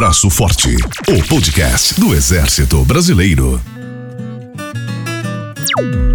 Braço Forte, o podcast do Exército Brasileiro.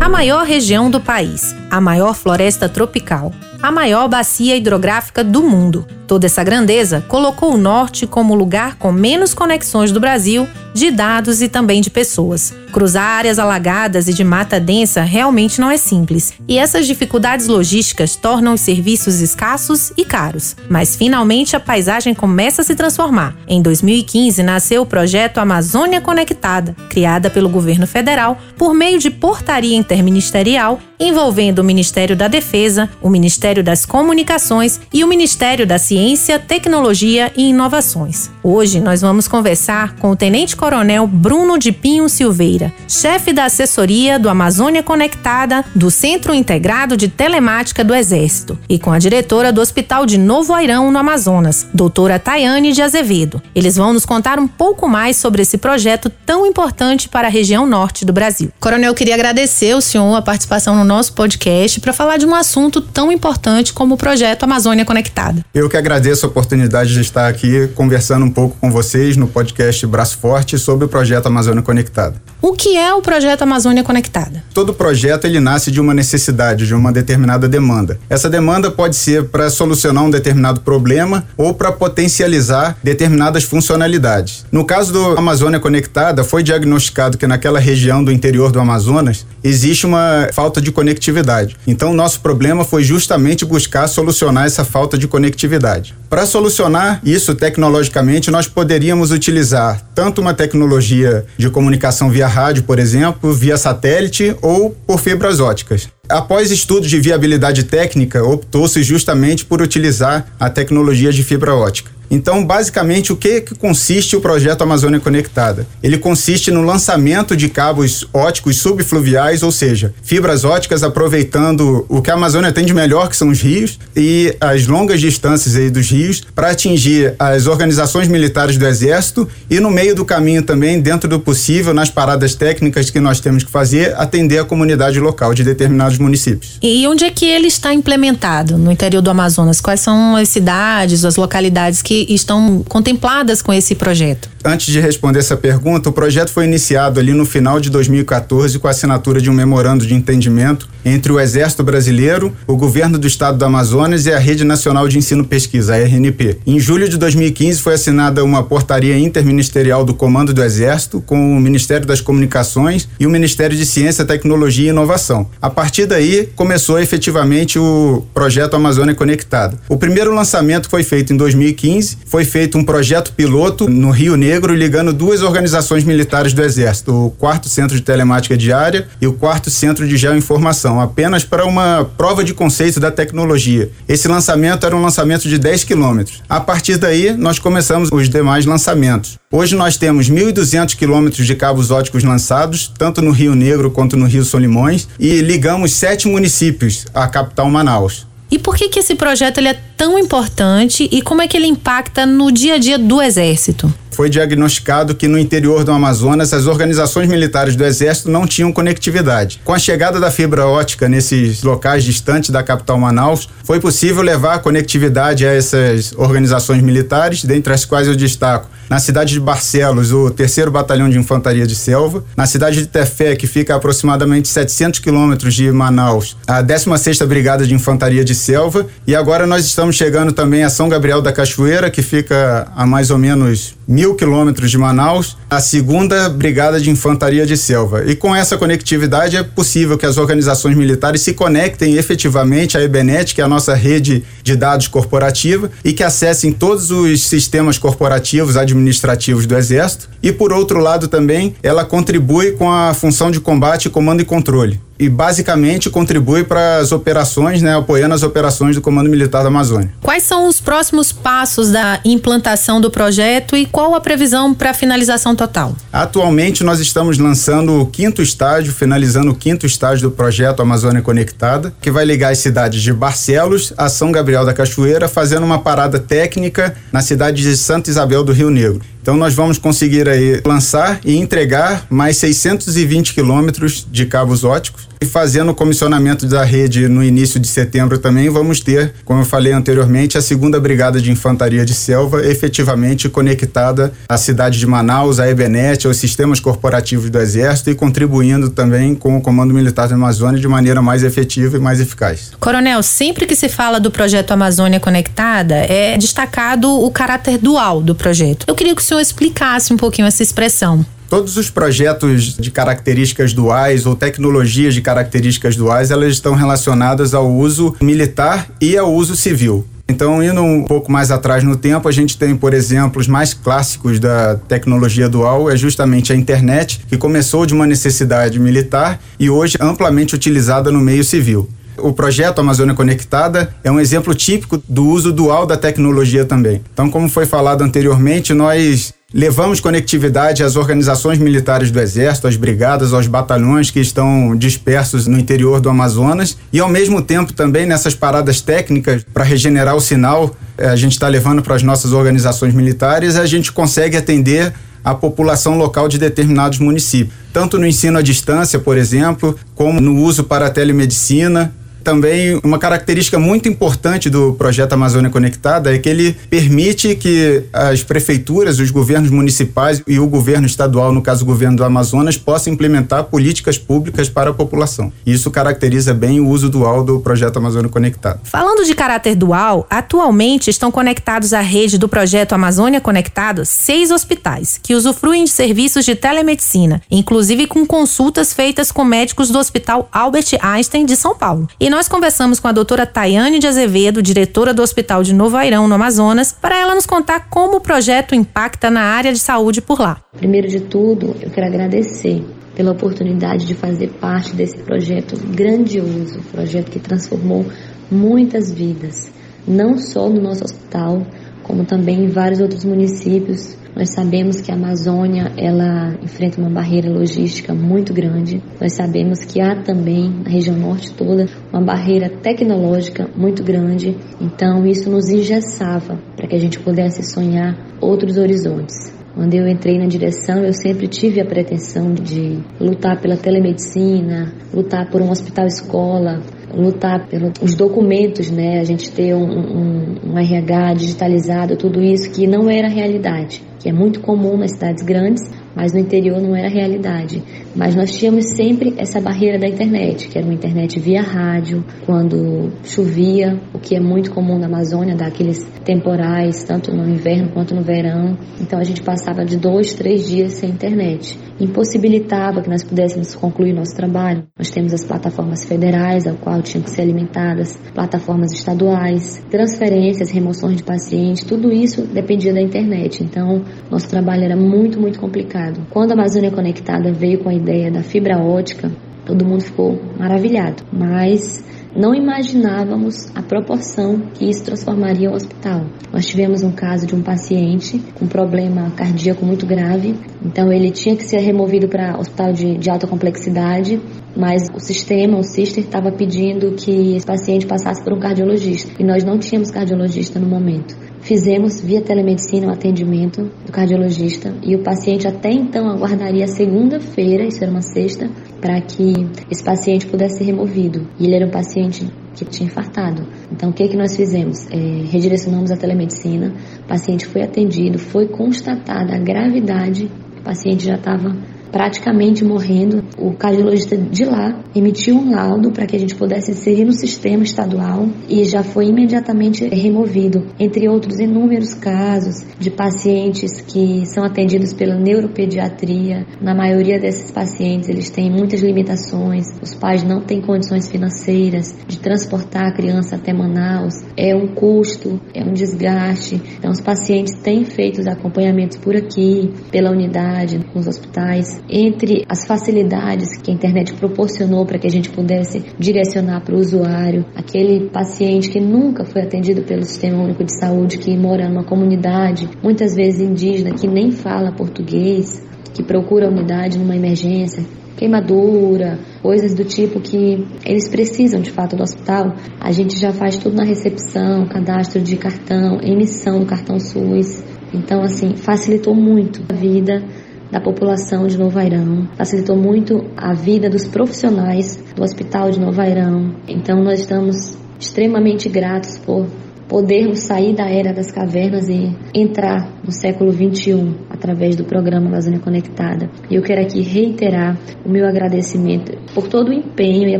A maior região do país, a maior floresta tropical, a maior bacia hidrográfica do mundo. Toda essa grandeza colocou o norte como o lugar com menos conexões do Brasil, de dados e também de pessoas. Cruzar áreas alagadas e de mata densa realmente não é simples, e essas dificuldades logísticas tornam os serviços escassos e caros. Mas finalmente a paisagem começa a se transformar. Em 2015 nasceu o projeto Amazônia Conectada, criada pelo governo federal por meio de portaria interministerial envolvendo o Ministério da Defesa, o Ministério das Comunicações e o Ministério da Ciência, Tecnologia e Inovações. Hoje nós vamos conversar com o Tenente Coronel Bruno de Pinho Silveira, chefe da assessoria do Amazônia Conectada do Centro Integrado de Telemática do Exército, e com a diretora do Hospital de Novo Airão, no Amazonas, doutora Tayane de Azevedo. Eles vão nos contar um pouco mais sobre esse projeto tão importante para a região norte do Brasil. Coronel, eu queria agradecer ao senhor a participação no nosso podcast para falar de um assunto tão importante como o projeto Amazônia Conectada. Eu que agradeço a oportunidade de estar aqui conversando um pouco com vocês no podcast Braço Forte sobre o projeto Amazônia Conectada. O que é o projeto Amazônia Conectada? Todo projeto ele nasce de uma necessidade, de uma determinada demanda. Essa demanda pode ser para solucionar um determinado problema ou para potencializar determinadas funcionalidades. No caso do Amazônia Conectada, foi diagnosticado que naquela região do interior do Amazonas existe uma falta de conectividade. Então, nosso problema foi justamente buscar solucionar essa falta de conectividade. Para solucionar isso tecnologicamente, nós poderíamos utilizar tanto uma tecnologia de comunicação via rádio, por exemplo, via satélite ou por fibras óticas. Após estudos de viabilidade técnica, optou-se justamente por utilizar a tecnologia de fibra ótica. Então, basicamente, o que, que consiste o projeto Amazônia Conectada? Ele consiste no lançamento de cabos óticos subfluviais, ou seja, fibras óticas aproveitando o que a Amazônia tem de melhor, que são os rios, e as longas distâncias aí dos rios, para atingir as organizações militares do Exército e, no meio do caminho também, dentro do possível, nas paradas técnicas que nós temos que fazer, atender a comunidade local de determinados municípios. E onde é que ele está implementado no interior do Amazonas? Quais são as cidades, as localidades que que estão contempladas com esse projeto? Antes de responder essa pergunta, o projeto foi iniciado ali no final de 2014 com a assinatura de um memorando de entendimento entre o Exército Brasileiro, o Governo do Estado do Amazonas e a Rede Nacional de Ensino Pesquisa, a RNP. Em julho de 2015 foi assinada uma portaria interministerial do Comando do Exército com o Ministério das Comunicações e o Ministério de Ciência, Tecnologia e Inovação. A partir daí começou efetivamente o projeto Amazônia Conectada. O primeiro lançamento foi feito em 2015 2015, foi feito um projeto piloto no Rio Negro ligando duas organizações militares do Exército, o quarto Centro de Telemática Diária e o quarto Centro de Geoinformação, apenas para uma prova de conceito da tecnologia. Esse lançamento era um lançamento de 10 quilômetros. A partir daí, nós começamos os demais lançamentos. Hoje nós temos 1.200 quilômetros de cabos óticos lançados, tanto no Rio Negro quanto no Rio Solimões, e ligamos sete municípios à capital Manaus. E por que, que esse projeto ele é tão importante e como é que ele impacta no dia a dia do Exército? Foi diagnosticado que no interior do Amazonas as organizações militares do Exército não tinham conectividade. Com a chegada da fibra ótica nesses locais distantes da capital Manaus, foi possível levar conectividade a essas organizações militares, dentre as quais eu destaco na cidade de Barcelos, o 3 Batalhão de Infantaria de Selva, na cidade de Tefé, que fica a aproximadamente 700 quilômetros de Manaus, a 16ª Brigada de Infantaria de Selva, e agora nós estamos chegando também a São Gabriel da Cachoeira, que fica a mais ou menos mil quilômetros de Manaus, a segunda Brigada de Infantaria de Selva. E com essa conectividade é possível que as organizações militares se conectem efetivamente à EBNET, que é a nossa rede de dados corporativa, e que acessem todos os sistemas corporativos administrativos do Exército. E por outro lado também, ela contribui com a função de combate, comando e controle e basicamente contribui para as operações, né, apoiando as operações do Comando Militar da Amazônia. Quais são os próximos passos da implantação do projeto e qual a previsão para a finalização total? Atualmente nós estamos lançando o quinto estágio, finalizando o quinto estágio do projeto Amazônia Conectada, que vai ligar as cidades de Barcelos a São Gabriel da Cachoeira, fazendo uma parada técnica na cidade de Santa Isabel do Rio Negro. Então nós vamos conseguir aí lançar e entregar mais 620 quilômetros de cabos óticos e fazendo o comissionamento da rede no início de setembro também vamos ter, como eu falei anteriormente, a segunda brigada de infantaria de selva efetivamente conectada à cidade de Manaus, à Ebenet, aos sistemas corporativos do Exército e contribuindo também com o Comando Militar da Amazônia de maneira mais efetiva e mais eficaz. Coronel, sempre que se fala do projeto Amazônia Conectada, é destacado o caráter dual do projeto. Eu queria que o senhor senhor explicasse um pouquinho essa expressão. Todos os projetos de características duais ou tecnologias de características duais, elas estão relacionadas ao uso militar e ao uso civil. Então, indo um pouco mais atrás no tempo, a gente tem, por exemplo, os mais clássicos da tecnologia dual, é justamente a internet, que começou de uma necessidade militar e hoje é amplamente utilizada no meio civil. O projeto Amazônia Conectada é um exemplo típico do uso dual da tecnologia também. Então, como foi falado anteriormente, nós Levamos conectividade às organizações militares do Exército, às brigadas, aos batalhões que estão dispersos no interior do Amazonas e, ao mesmo tempo, também nessas paradas técnicas para regenerar o sinal, eh, a gente está levando para as nossas organizações militares, a gente consegue atender a população local de determinados municípios, tanto no ensino à distância, por exemplo, como no uso para a telemedicina também uma característica muito importante do projeto Amazônia Conectada é que ele permite que as prefeituras, os governos municipais e o governo estadual, no caso o governo do Amazonas, possam implementar políticas públicas para a população. Isso caracteriza bem o uso dual do projeto Amazônia Conectada. Falando de caráter dual, atualmente estão conectados à rede do projeto Amazônia Conectado seis hospitais que usufruem de serviços de telemedicina, inclusive com consultas feitas com médicos do Hospital Albert Einstein de São Paulo. E nós conversamos com a doutora Tayane de Azevedo, diretora do Hospital de Novo Airão, no Amazonas, para ela nos contar como o projeto impacta na área de saúde por lá. Primeiro de tudo, eu quero agradecer pela oportunidade de fazer parte desse projeto grandioso, projeto que transformou muitas vidas, não só no nosso hospital, como também em vários outros municípios nós sabemos que a Amazônia ela enfrenta uma barreira logística muito grande. Nós sabemos que há também na região norte toda uma barreira tecnológica muito grande. Então isso nos engessava para que a gente pudesse sonhar outros horizontes. Quando eu entrei na direção, eu sempre tive a pretensão de lutar pela telemedicina, lutar por um hospital escola, lutar pelos documentos, né? A gente ter um, um, um RH digitalizado, tudo isso que não era realidade que é muito comum nas cidades grandes, mas no interior não era realidade. Mas nós tínhamos sempre essa barreira da internet, que era uma internet via rádio, quando chovia, o que é muito comum na Amazônia, daqueles temporais, tanto no inverno quanto no verão. Então a gente passava de dois, três dias sem internet. Impossibilitava que nós pudéssemos concluir nosso trabalho. Nós temos as plataformas federais, ao qual tinham que ser alimentadas, plataformas estaduais, transferências, remoções de pacientes, tudo isso dependia da internet. Então, nosso trabalho era muito, muito complicado. Quando a Amazônia Conectada veio com a ideia da fibra ótica, todo mundo ficou maravilhado, mas não imaginávamos a proporção que isso transformaria o hospital. Nós tivemos um caso de um paciente com problema cardíaco muito grave, então ele tinha que ser removido para hospital de, de alta complexidade, mas o sistema, o Sister, estava pedindo que esse paciente passasse por um cardiologista e nós não tínhamos cardiologista no momento. Fizemos via telemedicina o atendimento do cardiologista e o paciente até então aguardaria segunda-feira, isso era uma sexta, para que esse paciente pudesse ser removido. E ele era um paciente que tinha infartado. Então, o que, que nós fizemos? É, redirecionamos a telemedicina, o paciente foi atendido, foi constatada a gravidade, o paciente já estava praticamente morrendo. O cardiologista de lá emitiu um laudo para que a gente pudesse inserir no sistema estadual e já foi imediatamente removido, entre outros inúmeros casos de pacientes que são atendidos pela neuropediatria. Na maioria desses pacientes, eles têm muitas limitações, os pais não têm condições financeiras de transportar a criança até Manaus, é um custo, é um desgaste. Então, os pacientes têm feito os acompanhamentos por aqui, pela unidade, com os hospitais, entre as facilidades que a internet proporcionou para que a gente pudesse direcionar para o usuário, aquele paciente que nunca foi atendido pelo Sistema Único de Saúde, que mora numa comunidade, muitas vezes indígena, que nem fala português, que procura a unidade numa emergência, queimadura, coisas do tipo que eles precisam de fato do hospital, a gente já faz tudo na recepção, cadastro de cartão, emissão do cartão SUS. Então, assim, facilitou muito a vida da população de Novo Airão, facilitou muito a vida dos profissionais do Hospital de Novo Airão. Então, nós estamos extremamente gratos por podermos sair da era das cavernas e entrar no século 21 através do programa Amazônia Conectada. E eu quero aqui reiterar o meu agradecimento por todo o empenho e a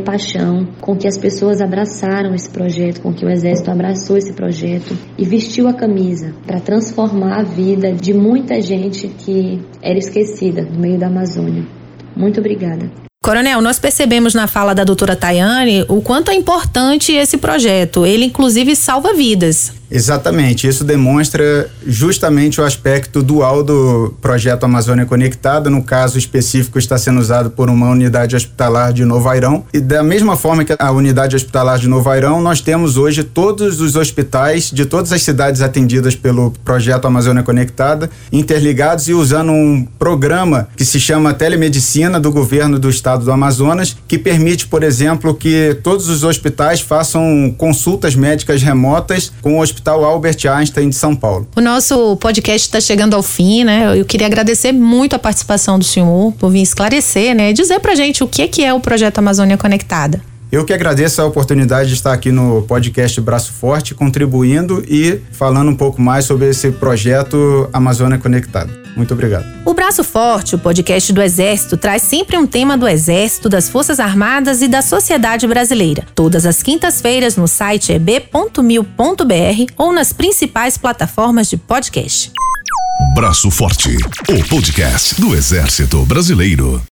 paixão com que as pessoas abraçaram esse projeto, com que o Exército abraçou esse projeto e vestiu a camisa para transformar a vida de muita gente que era esquecida no meio da Amazônia. Muito obrigada. Coronel, nós percebemos na fala da doutora Tayane o quanto é importante esse projeto. Ele, inclusive, salva vidas. Exatamente, isso demonstra justamente o aspecto dual do projeto Amazônia Conectada. No caso específico, está sendo usado por uma unidade hospitalar de Novo Airão. E da mesma forma que a unidade hospitalar de Novo Airão, nós temos hoje todos os hospitais de todas as cidades atendidas pelo projeto Amazônia Conectada interligados e usando um programa que se chama Telemedicina do governo do estado do Amazonas, que permite, por exemplo, que todos os hospitais façam consultas médicas remotas com o Hospital Albert Einstein de São Paulo. O nosso podcast está chegando ao fim, né? Eu queria agradecer muito a participação do senhor por vir esclarecer, né? Dizer pra gente o que é o projeto Amazônia Conectada. Eu que agradeço a oportunidade de estar aqui no podcast Braço Forte, contribuindo e falando um pouco mais sobre esse projeto Amazônia Conectada. Muito obrigado. O Braço Forte, o podcast do Exército, traz sempre um tema do Exército, das Forças Armadas e da sociedade brasileira. Todas as quintas-feiras no site eb.mil.br ou nas principais plataformas de podcast. Braço Forte, o podcast do Exército Brasileiro.